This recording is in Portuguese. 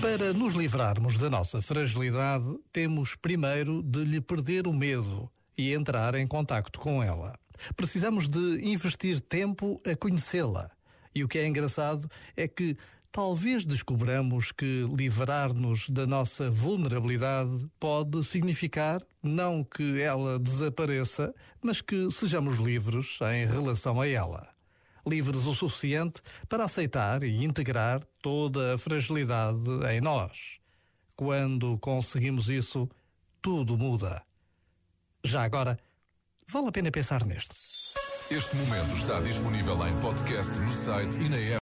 Para nos livrarmos da nossa fragilidade, temos primeiro de lhe perder o medo e entrar em contacto com ela. Precisamos de investir tempo a conhecê-la. E o que é engraçado é que talvez descobramos que livrar-nos da nossa vulnerabilidade pode significar não que ela desapareça, mas que sejamos livres em relação a ela. Livres o suficiente para aceitar e integrar toda a fragilidade em nós. Quando conseguimos isso, tudo muda. Já agora, vale a pena pensar neste. Este momento está disponível em podcast no site e na app.